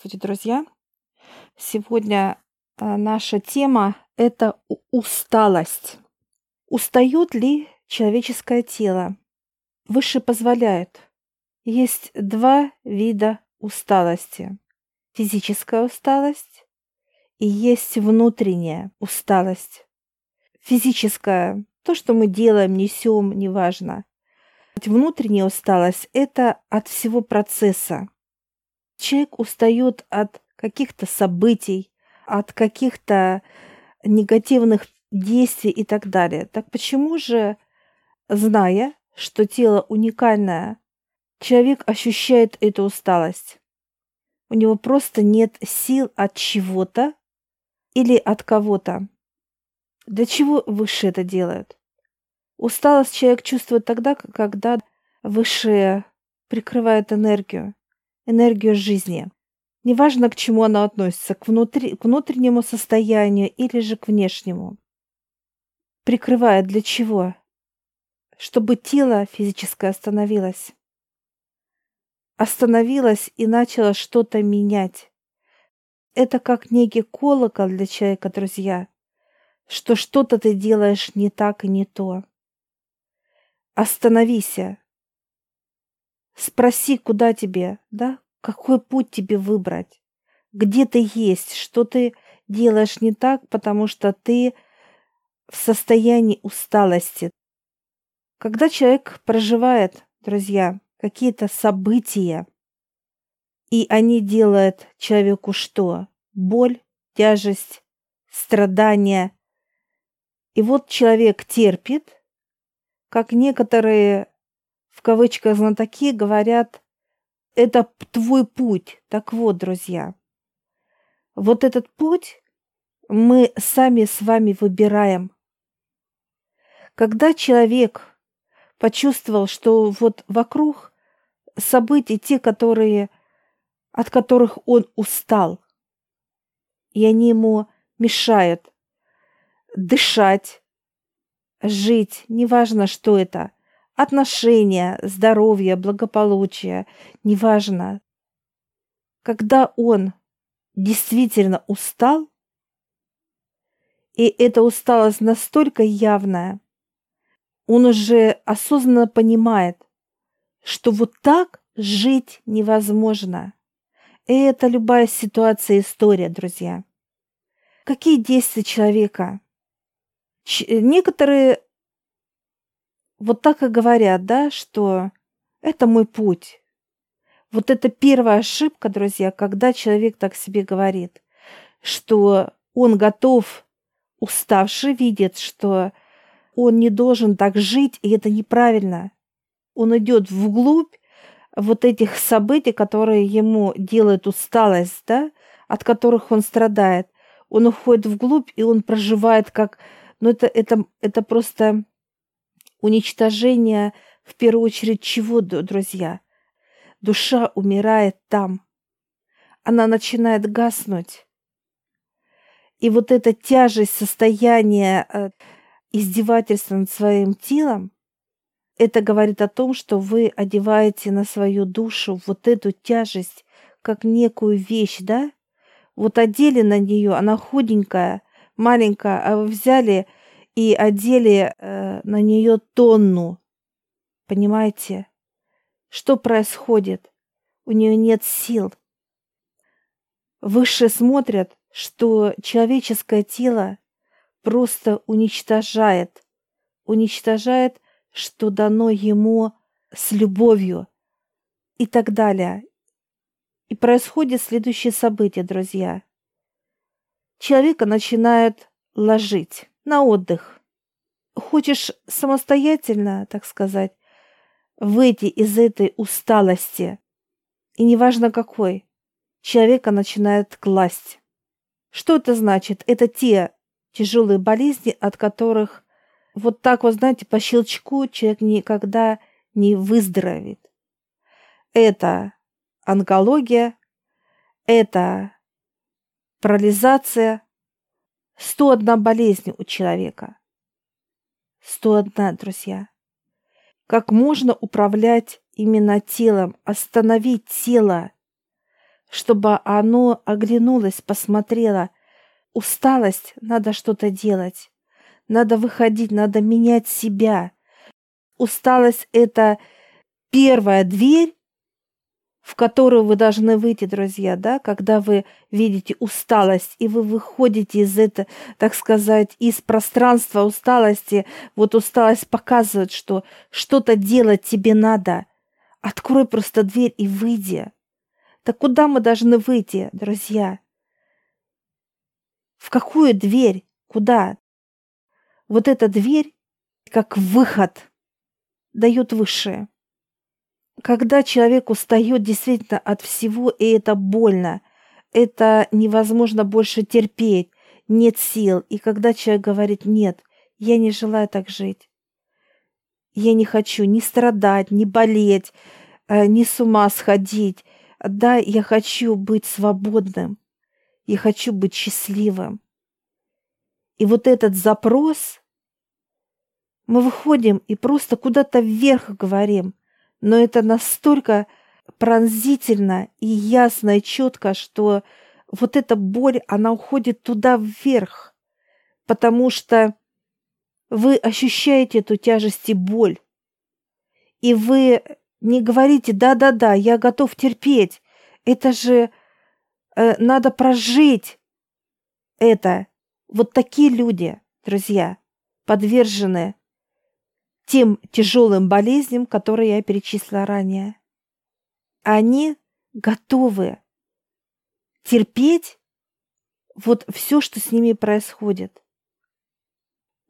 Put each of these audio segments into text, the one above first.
Здравствуйте, друзья! Сегодня а, наша тема – это усталость. Устает ли человеческое тело? Выше позволяет. Есть два вида усталости. Физическая усталость и есть внутренняя усталость. Физическая – то, что мы делаем, несем, неважно. Внутренняя усталость – это от всего процесса Человек устает от каких-то событий, от каких-то негативных действий и так далее. Так почему же, зная, что тело уникальное, человек ощущает эту усталость? У него просто нет сил от чего-то или от кого-то. Для чего выше это делают? Усталость человек чувствует тогда, когда высшее прикрывает энергию энергию жизни. Неважно, к чему она относится, к, внутри, к внутреннему состоянию или же к внешнему. Прикрывает для чего? Чтобы тело физическое остановилось. Остановилось и начало что-то менять. Это как некий колокол для человека, друзья, что что-то ты делаешь не так и не то. Остановись, Спроси, куда тебе, да? Какой путь тебе выбрать? Где ты есть? Что ты делаешь не так, потому что ты в состоянии усталости? Когда человек проживает, друзья, какие-то события, и они делают человеку что? Боль, тяжесть, страдания. И вот человек терпит, как некоторые в кавычках знатоки говорят, это твой путь. Так вот, друзья, вот этот путь мы сами с вами выбираем. Когда человек почувствовал, что вот вокруг события, те, которые, от которых он устал, и они ему мешают дышать, жить, неважно, что это – отношения, здоровье, благополучие, неважно. Когда он действительно устал, и эта усталость настолько явная, он уже осознанно понимает, что вот так жить невозможно. И это любая ситуация, история, друзья. Какие действия человека? Ч- некоторые вот так и говорят, да, что это мой путь. Вот это первая ошибка, друзья, когда человек так себе говорит, что он готов, уставший, видит, что он не должен так жить, и это неправильно. Он идет вглубь вот этих событий, которые ему делают усталость, да, от которых он страдает. Он уходит вглубь, и он проживает как... Ну, это, это, это просто Уничтожение, в первую очередь, чего, друзья? Душа умирает там. Она начинает гаснуть. И вот эта тяжесть состояния э, издевательства над своим телом, это говорит о том, что вы одеваете на свою душу вот эту тяжесть как некую вещь, да? Вот одели на нее, она худенькая, маленькая, а вы взяли и одели э, на нее тонну. Понимаете? Что происходит? У нее нет сил. Выше смотрят, что человеческое тело просто уничтожает, уничтожает, что дано ему с любовью и так далее. И происходит следующее событие, друзья. Человека начинают ложить на отдых. Хочешь самостоятельно, так сказать, выйти из этой усталости, и неважно какой, человека начинает класть. Что это значит? Это те тяжелые болезни, от которых вот так вот, знаете, по щелчку человек никогда не выздоровеет. Это онкология, это парализация, 101 болезнь у человека. 101, друзья. Как можно управлять именно телом, остановить тело, чтобы оно оглянулось, посмотрело. Усталость, надо что-то делать. Надо выходить, надо менять себя. Усталость – это первая дверь, в которую вы должны выйти, друзья, да, когда вы видите усталость, и вы выходите из этого, так сказать, из пространства усталости. Вот усталость показывает, что что-то делать тебе надо. Открой просто дверь и выйди. Так куда мы должны выйти, друзья? В какую дверь? Куда? Вот эта дверь, как выход, дает высшее когда человек устает действительно от всего, и это больно, это невозможно больше терпеть, нет сил. И когда человек говорит «нет», я не желаю так жить. Я не хочу ни страдать, ни болеть, э, ни с ума сходить. Да, я хочу быть свободным. Я хочу быть счастливым. И вот этот запрос, мы выходим и просто куда-то вверх говорим но это настолько пронзительно и ясно и четко, что вот эта боль, она уходит туда вверх, потому что вы ощущаете эту тяжесть и боль. И вы не говорите «да-да-да, я готов терпеть». Это же э, надо прожить это. Вот такие люди, друзья, подвержены тем тяжелым болезням, которые я перечислила ранее. Они готовы терпеть вот все, что с ними происходит.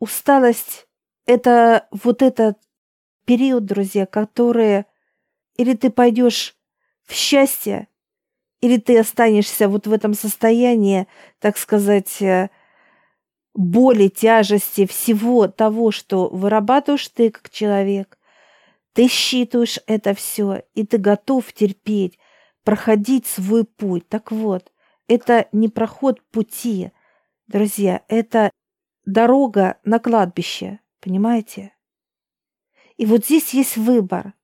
Усталость – это вот этот период, друзья, который или ты пойдешь в счастье, или ты останешься вот в этом состоянии, так сказать, э, боли, тяжести, всего того, что вырабатываешь ты как человек, ты считываешь это все, и ты готов терпеть, проходить свой путь. Так вот, это не проход пути, друзья, это дорога на кладбище, понимаете? И вот здесь есть выбор.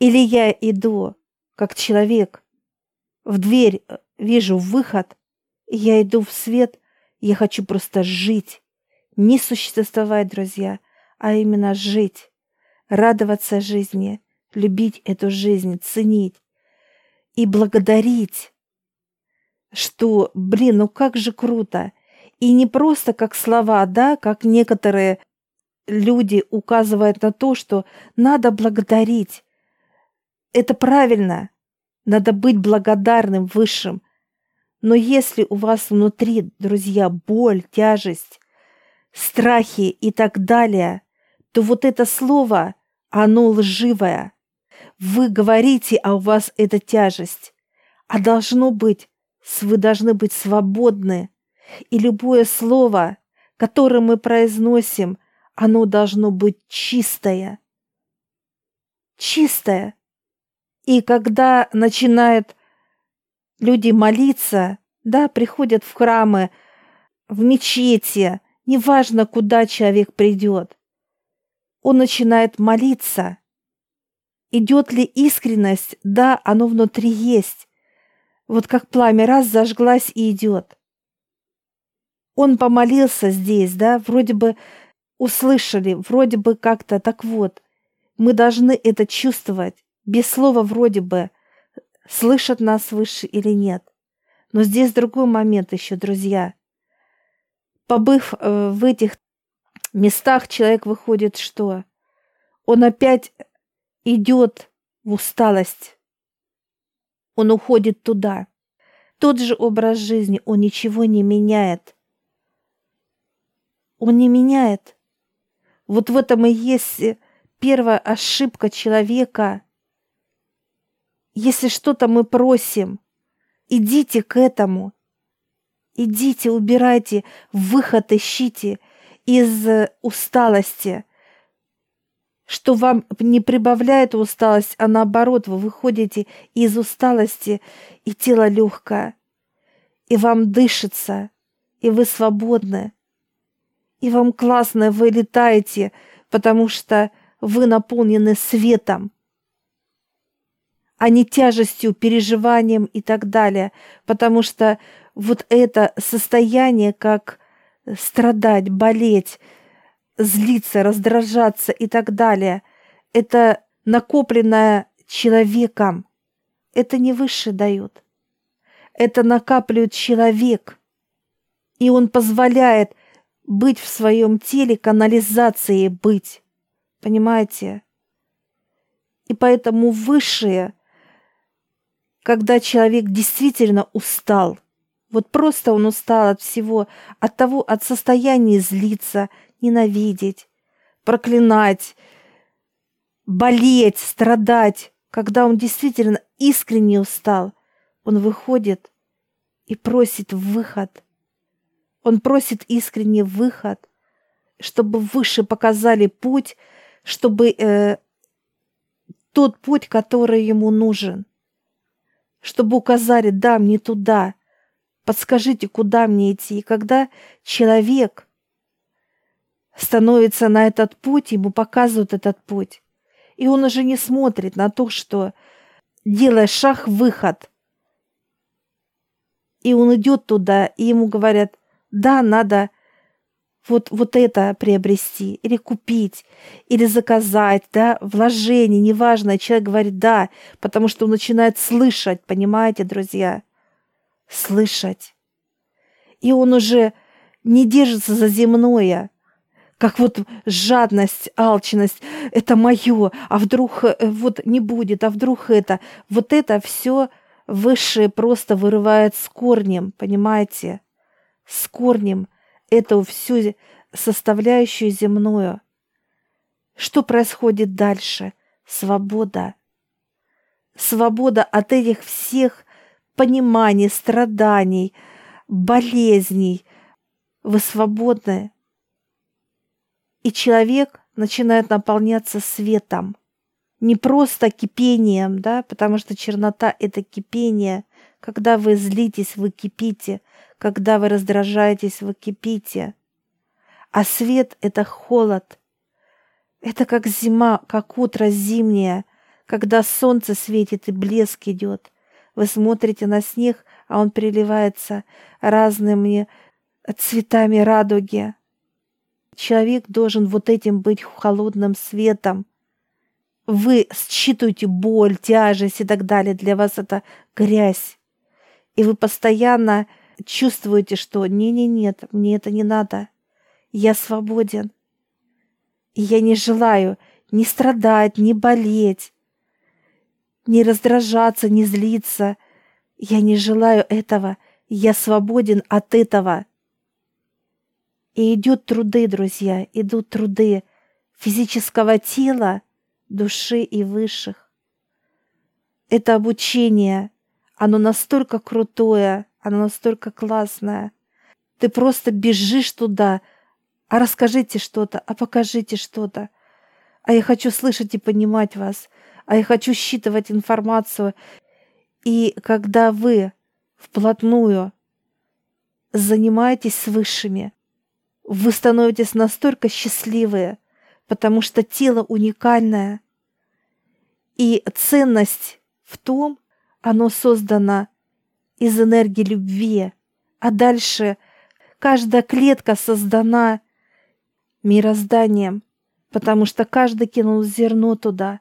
Или я иду как человек, в дверь э, вижу выход, и я иду в свет, я хочу просто жить. Не существовать, друзья, а именно жить. Радоваться жизни, любить эту жизнь, ценить и благодарить, что, блин, ну как же круто. И не просто как слова, да, как некоторые люди указывают на то, что надо благодарить. Это правильно. Надо быть благодарным высшим, но если у вас внутри, друзья, боль, тяжесть, страхи и так далее, то вот это слово, оно лживое. Вы говорите, а у вас это тяжесть. А должно быть, вы должны быть свободны. И любое слово, которое мы произносим, оно должно быть чистое. Чистое. И когда начинает Люди молиться, да, приходят в храмы, в мечети, неважно, куда человек придет. Он начинает молиться. Идет ли искренность? Да, оно внутри есть. Вот как пламя раз зажглась и идет. Он помолился здесь, да, вроде бы услышали, вроде бы как-то так вот. Мы должны это чувствовать, без слова вроде бы – слышат нас выше или нет. Но здесь другой момент еще, друзья. Побыв э, в этих местах, человек выходит что? Он опять идет в усталость. Он уходит туда. Тот же образ жизни, он ничего не меняет. Он не меняет. Вот в этом и есть первая ошибка человека – если что-то мы просим, идите к этому. Идите, убирайте, выход ищите из усталости, что вам не прибавляет усталость, а наоборот, вы выходите из усталости, и тело легкое, и вам дышится, и вы свободны, и вам классно, вы летаете, потому что вы наполнены светом а не тяжестью, переживанием и так далее. Потому что вот это состояние, как страдать, болеть, злиться, раздражаться и так далее, это накопленное человеком. Это не выше дают. Это накапливает человек. И он позволяет быть в своем теле канализацией быть. Понимаете? И поэтому высшее, когда человек действительно устал, вот просто он устал от всего, от того, от состояния злиться, ненавидеть, проклинать, болеть, страдать, когда он действительно искренне устал, он выходит и просит выход. Он просит искренне выход, чтобы выше показали путь, чтобы э, тот путь, который ему нужен, чтобы указали, да, мне туда, подскажите, куда мне идти. И когда человек становится на этот путь, ему показывают этот путь, и он уже не смотрит на то, что делая шаг выход, и он идет туда, и ему говорят, да, надо вот, вот это приобрести, или купить, или заказать, да, вложение, неважно, человек говорит да, потому что он начинает слышать, понимаете, друзья, слышать. И он уже не держится за земное, как вот жадность, алчность, это мое, а вдруг э, вот не будет, а вдруг это. Вот это все высшее просто вырывает с корнем, понимаете? С корнем эту всю составляющую земную. Что происходит дальше? Свобода. Свобода от этих всех пониманий, страданий, болезней. Вы свободны и человек начинает наполняться светом. Не просто кипением, да, потому что чернота – это кипение. Когда вы злитесь, вы кипите. Когда вы раздражаетесь, вы кипите. А свет – это холод. Это как зима, как утро зимнее, когда солнце светит и блеск идет. Вы смотрите на снег, а он переливается разными цветами радуги. Человек должен вот этим быть холодным светом. Вы считываете боль, тяжесть и так далее. Для вас это грязь. И вы постоянно чувствуете, что не-не-нет, мне это не надо. Я свободен. И я не желаю ни страдать, ни болеть, ни раздражаться, ни злиться. Я не желаю этого. Я свободен от этого. И идут труды, друзья, идут труды физического тела, души и высших. Это обучение, оно настолько крутое, оно настолько классное. Ты просто бежишь туда, а расскажите что-то, а покажите что-то. А я хочу слышать и понимать вас, а я хочу считывать информацию. И когда вы вплотную занимаетесь с высшими, вы становитесь настолько счастливые, потому что тело уникальное. И ценность в том, оно создано из энергии любви, а дальше каждая клетка создана мирозданием, потому что каждый кинул зерно туда.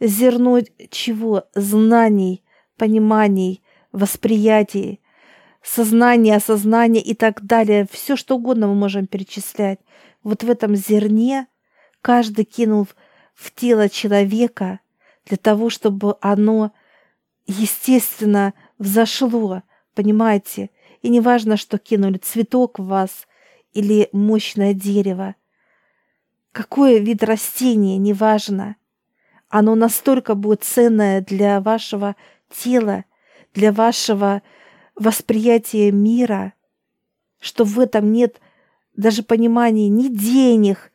Зерно чего? Знаний, пониманий, восприятий, сознание, осознание и так далее. Все, что угодно мы можем перечислять. Вот в этом зерне каждый кинул в тело человека для того, чтобы оно, естественно, взошло, понимаете? И не важно, что кинули, цветок в вас или мощное дерево. Какой вид растения, неважно. Оно настолько будет ценное для вашего тела, для вашего восприятие мира, что в этом нет даже понимания ни денег,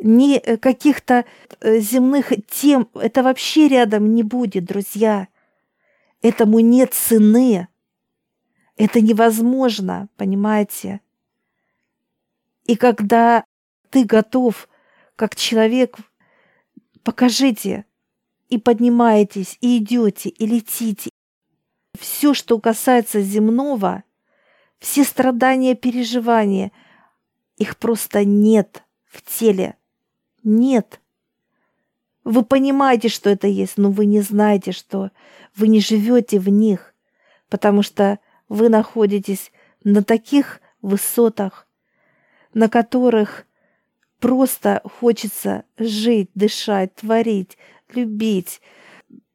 ни э, каких-то э, земных тем. Это вообще рядом не будет, друзья. Этому нет цены. Это невозможно, понимаете? И когда ты готов, как человек, покажите, и поднимаетесь, и идете, и летите. Все, что касается земного, все страдания, переживания, их просто нет в теле. Нет. Вы понимаете, что это есть, но вы не знаете, что вы не живете в них, потому что вы находитесь на таких высотах, на которых просто хочется жить, дышать, творить, любить.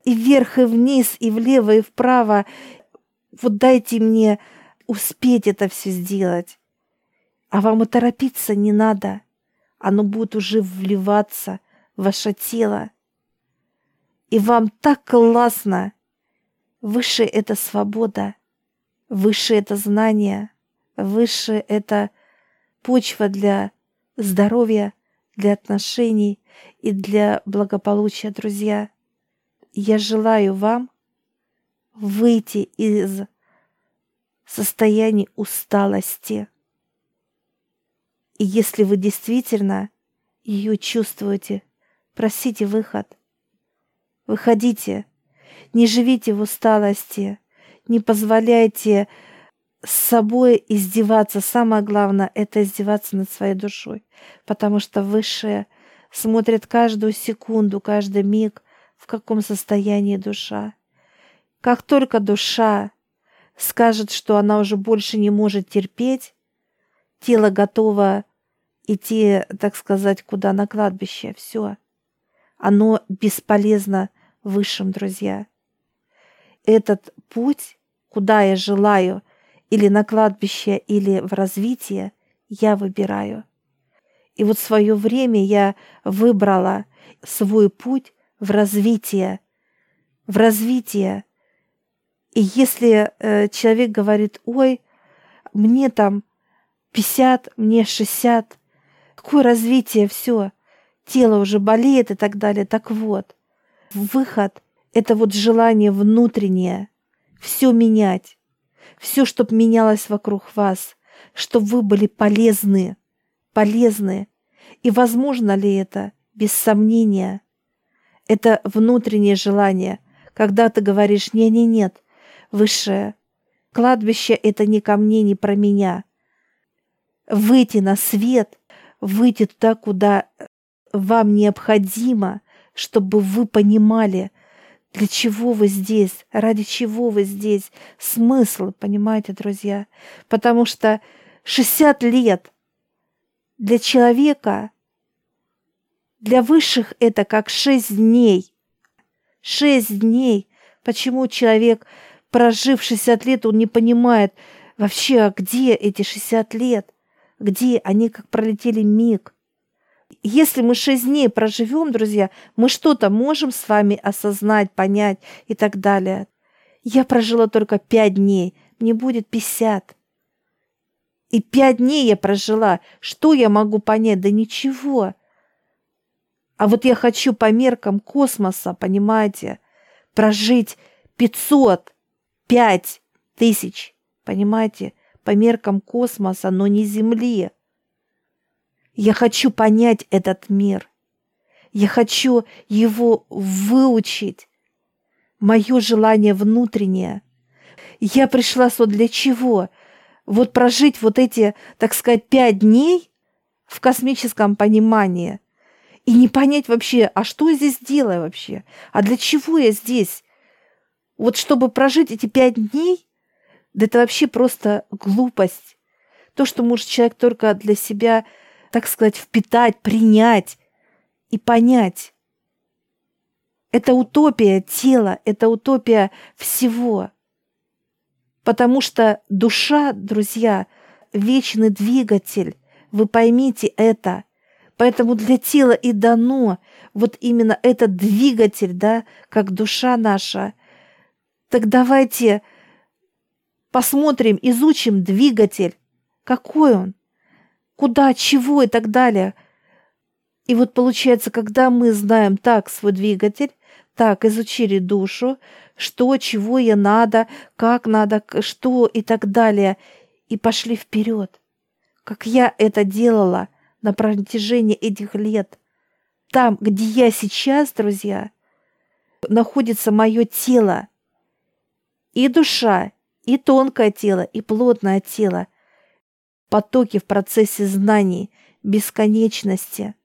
И вверх, и вниз, и влево, и вправо. Вот дайте мне успеть это все сделать. А вам и торопиться не надо. Оно будет уже вливаться в ваше тело. И вам так классно. Выше это свобода. Выше это знание. Выше это почва для здоровья, для отношений и для благополучия, друзья. Я желаю вам выйти из состояния усталости. И если вы действительно ее чувствуете, просите выход. Выходите, не живите в усталости, не позволяйте с собой издеваться. Самое главное – это издеваться над своей душой, потому что Высшее смотрит каждую секунду, каждый миг, в каком состоянии душа. Как только душа скажет, что она уже больше не может терпеть, тело готово идти, так сказать, куда на кладбище, все. Оно бесполезно высшим, друзья. Этот путь, куда я желаю – или на кладбище, или в развитие, я выбираю. И вот свое время я выбрала свой путь в развитие, в развитие. И если э, человек говорит, ой, мне там 50, мне 60, какое развитие, все, тело уже болеет и так далее. Так вот, выход – это вот желание внутреннее, все менять все, чтобы менялось вокруг вас, чтобы вы были полезны, полезны. И возможно ли это? Без сомнения. Это внутреннее желание, когда ты говоришь «не-не-нет», высшее. Кладбище — это не ко мне, не про меня. Выйти на свет, выйти туда, куда вам необходимо, чтобы вы понимали, для чего вы здесь? Ради чего вы здесь? Смысл, понимаете, друзья? Потому что 60 лет для человека, для высших это как 6 дней. 6 дней. Почему человек, прожив 60 лет, он не понимает вообще, а где эти 60 лет? Где они как пролетели миг? Если мы шесть дней проживем, друзья, мы что-то можем с вами осознать, понять и так далее. Я прожила только пять дней, мне будет пятьдесят. И пять дней я прожила. Что я могу понять? Да ничего. А вот я хочу по меркам космоса, понимаете, прожить пятьсот, пять тысяч, понимаете, по меркам космоса, но не Земли. Я хочу понять этот мир. Я хочу его выучить. Мое желание внутреннее. Я пришла сюда для чего? Вот прожить вот эти, так сказать, пять дней в космическом понимании и не понять вообще, а что я здесь делаю вообще? А для чего я здесь? Вот чтобы прожить эти пять дней, да это вообще просто глупость. То, что может человек только для себя так сказать, впитать, принять и понять. Это утопия тела, это утопия всего. Потому что душа, друзья, вечный двигатель. Вы поймите это. Поэтому для тела и дано вот именно этот двигатель, да, как душа наша. Так давайте посмотрим, изучим двигатель. Какой он? куда, чего и так далее. И вот получается, когда мы знаем так свой двигатель, так изучили душу, что, чего ей надо, как надо, что и так далее, и пошли вперед. Как я это делала на протяжении этих лет. Там, где я сейчас, друзья, находится мое тело. И душа, и тонкое тело, и плотное тело. Потоки в процессе знаний, бесконечности.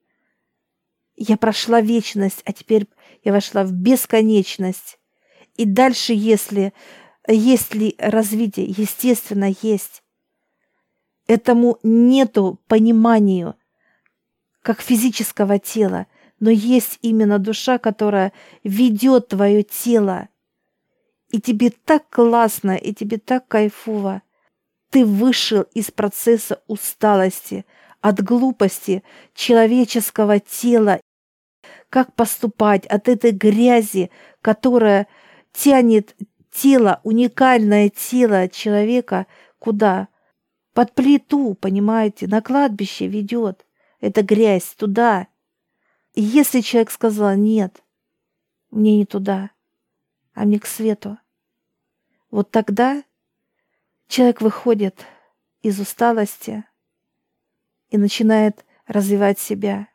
Я прошла вечность, а теперь я вошла в бесконечность. И дальше, если есть ли развитие, естественно, есть. Этому нету пониманию, как физического тела, но есть именно душа, которая ведет твое тело. И тебе так классно, и тебе так кайфово. Ты вышел из процесса усталости, от глупости человеческого тела, как поступать от этой грязи, которая тянет тело, уникальное тело человека куда? Под плиту, понимаете, на кладбище ведет. Это грязь туда. И если человек сказал «нет», мне не туда, а мне к свету, вот тогда человек выходит из усталости и начинает развивать себя.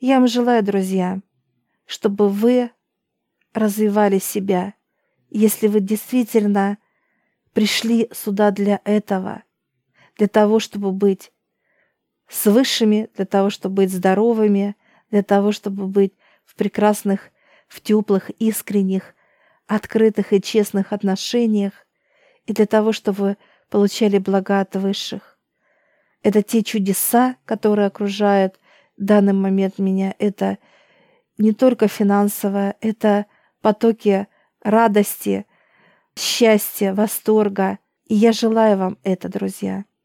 Я вам желаю, друзья, чтобы вы развивали себя, если вы действительно пришли сюда для этого, для того, чтобы быть с высшими, для того, чтобы быть здоровыми, для того, чтобы быть в прекрасных, в теплых, искренних, открытых и честных отношениях, и для того, чтобы получали блага от высших. Это те чудеса, которые окружают в данный момент меня. Это не только финансовое, это потоки радости, счастья, восторга. И я желаю вам это, друзья.